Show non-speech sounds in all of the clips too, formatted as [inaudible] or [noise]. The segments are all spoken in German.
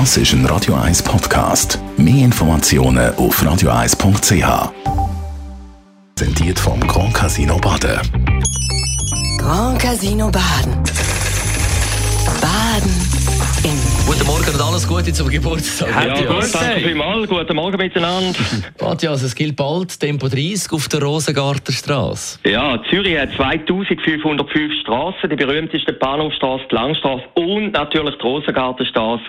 Das ist ein Radio 1 Podcast. Mehr Informationen auf radio1.ch. Präsentiert vom Grand Casino Baden. Grand Casino Baden. Baden im Guten Morgen und alles Gute zum Geburtstag. Ja, gut, danke vielmals. Guten Morgen miteinander. Matthias, es gilt bald Tempo 30 auf der Rosengartenstraße. Ja, Zürich hat 2505 Straßen, die berühmteste Bahnhofstraße, die Langstraße und natürlich die Rosengartenstraße.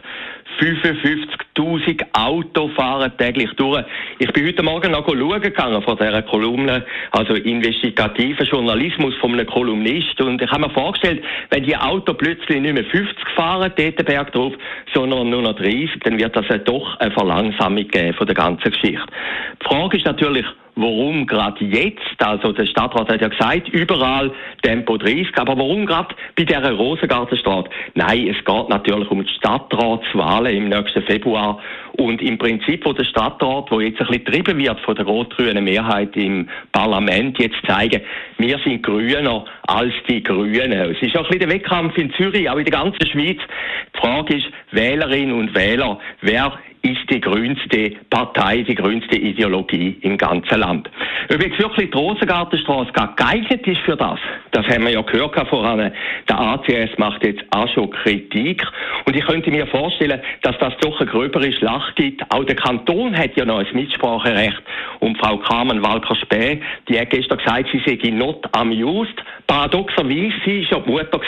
55.000 Autos fahren täglich durch. Ich bin heute Morgen noch schauen gegangen von dieser Kolumne, also investigativer Journalismus von einem Kolumnist. Und ich habe mir vorgestellt, wenn die Autos plötzlich nicht mehr 50 fahren, dort Berg drauf, sondern nur noch 30, dann wird das ja doch eine Verlangsamung geben von der ganzen Geschichte. Die Frage ist natürlich, warum gerade jetzt? Also der Stadtrat hat ja gesagt, überall Tempo 30, aber warum gerade bei dieser Rosengartenstraße? Nein, es geht natürlich um die Stadtratswahlen im nächsten Februar und im Prinzip, wo der Stadtrat, wo jetzt ein bisschen getrieben wird von der rot-grünen Mehrheit im Parlament, jetzt zeigen, wir sind grüner als die Grünen. Es ist auch ein bisschen der Wettkampf in Zürich, auch in der ganzen Schweiz. Die Frage ist, Wählerinnen und Wähler, wer ist die grünste Partei, die grünste Ideologie im ganzen Land. Ob jetzt wirklich die Rosengartenstraße geeignet ist für das, das haben wir ja gehört voran. Der ACS macht jetzt auch schon Kritik. Und ich könnte mir vorstellen, dass das doch eine gröbere Schlacht gibt. Auch der Kanton hat ja noch ein Mitspracherecht. Und Frau Carmen Walker-Späh, die hat gestern gesagt, sie sei not amused. Paradoxerweise, sie war ja die Mutter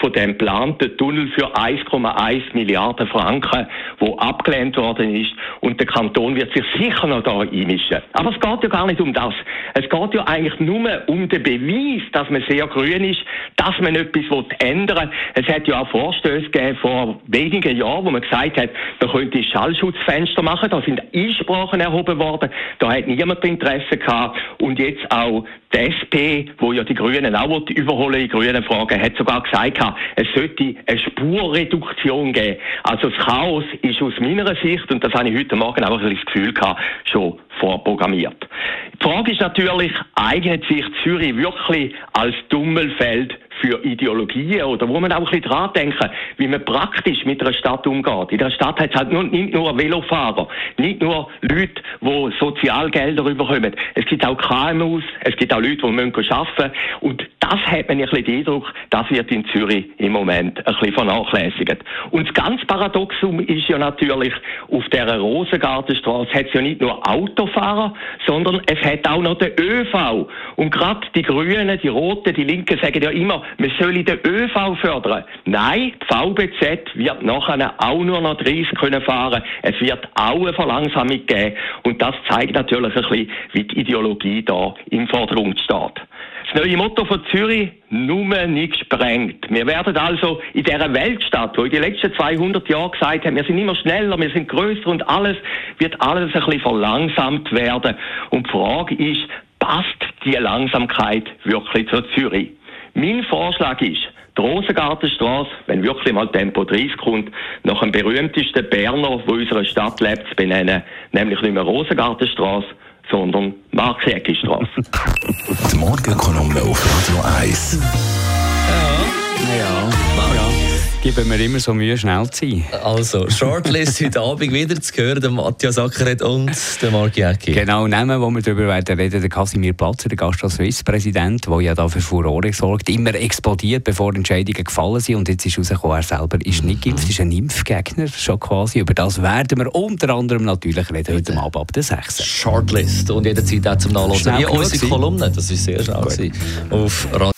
von dem geplanten Tunnel für 1,1 Milliarden Franken, wo abgelehnt worden ist. Und der Kanton wird sich sicher noch da einmischen. Aber es geht ja gar nicht um das. Es geht ja eigentlich nur um den Beweis, dass man sehr grün ist, dass man etwas ändern will. Es hat ja auch Vorstöße gegeben vor wenigen Jahren, wo man gesagt hat, man könnte Schallschutzfenster machen. Da sind Einsprachen erhoben worden. Da hat niemand Interesse gehabt. Und jetzt auch die SP, wo ja die Grünen auch überholen in grünen Fragen, hat sogar gesagt, es sollte eine Spurreduktion geben. Also das Chaos ist aus meiner Sicht, und das habe ich heute Morgen auch ein bisschen das Gefühl gehabt, schon vorprogrammiert. Die Frage ist natürlich, eignet sich Zürich wirklich als Dummelfeld für Ideologien oder wo man auch ein bisschen dran denken, wie man praktisch mit einer Stadt umgeht. In der Stadt hat es halt nur, nicht nur Velofahrer, nicht nur Leute, die Sozialgelder überkommen. Es gibt auch KMUs, es gibt auch Leute, die müssen arbeiten und das hat man ein bisschen den Eindruck, das wird in Zürich im Moment ein bisschen vernachlässigt. Und das ganz Paradoxum ist ja natürlich, auf der Rosengartenstraße hat es ja nicht nur Autofahrer, sondern es hat auch noch den ÖV. Und gerade die Grünen, die Roten, die Linken sagen ja immer, man solle den ÖV fördern. Nein, die VBZ wird nachher auch nur noch 30 können fahren. Es wird auch eine Verlangsamung geben. Und das zeigt natürlich ein bisschen, wie die Ideologie da im Vordergrund steht. Das neue Motto von Zürich, nur nicht gesprengt. Wir werden also in dieser Weltstadt, wo in den letzten 200 Jahren gesagt haben, wir sind immer schneller, wir sind größer und alles, wird alles ein bisschen verlangsamt werden. Und die Frage ist, passt die Langsamkeit wirklich zu Zürich? Mein Vorschlag ist, die Rosengartenstraße, wenn wirklich mal Tempo 30 kommt, nach dem berühmtesten Berner, wo unserer Stadt lebt, zu benennen, nämlich nicht mehr Rosengartenstraße, sondern Mark-Jäcki-Straße. [laughs] Die Morgenkolumne auf Radio 1. Ja, ja, ja. Geben wir immer so Mühe, schnell zu sein. Also, Shortlist [laughs] heute Abend wieder zu hören, der Matthias Ackeret und der Mark Jäcki. Genau, Namen, wo wir darüber werden reden, der Casimir Platzer, der Gastro Suisse-Präsident, der ja da für Furore sorgt, immer explodiert, bevor Entscheidungen gefallen sind. Und jetzt ist rausgekommen, er selber ist nicht geimpft, ist ein Impfgegner schon quasi. Über das werden wir unter anderem natürlich reden, heute Abend ab der 6. Shortlist und jederzeit auch zum Nachlesen. Wie unsere. Kolumne, das ist sehr schnell. Auf Radio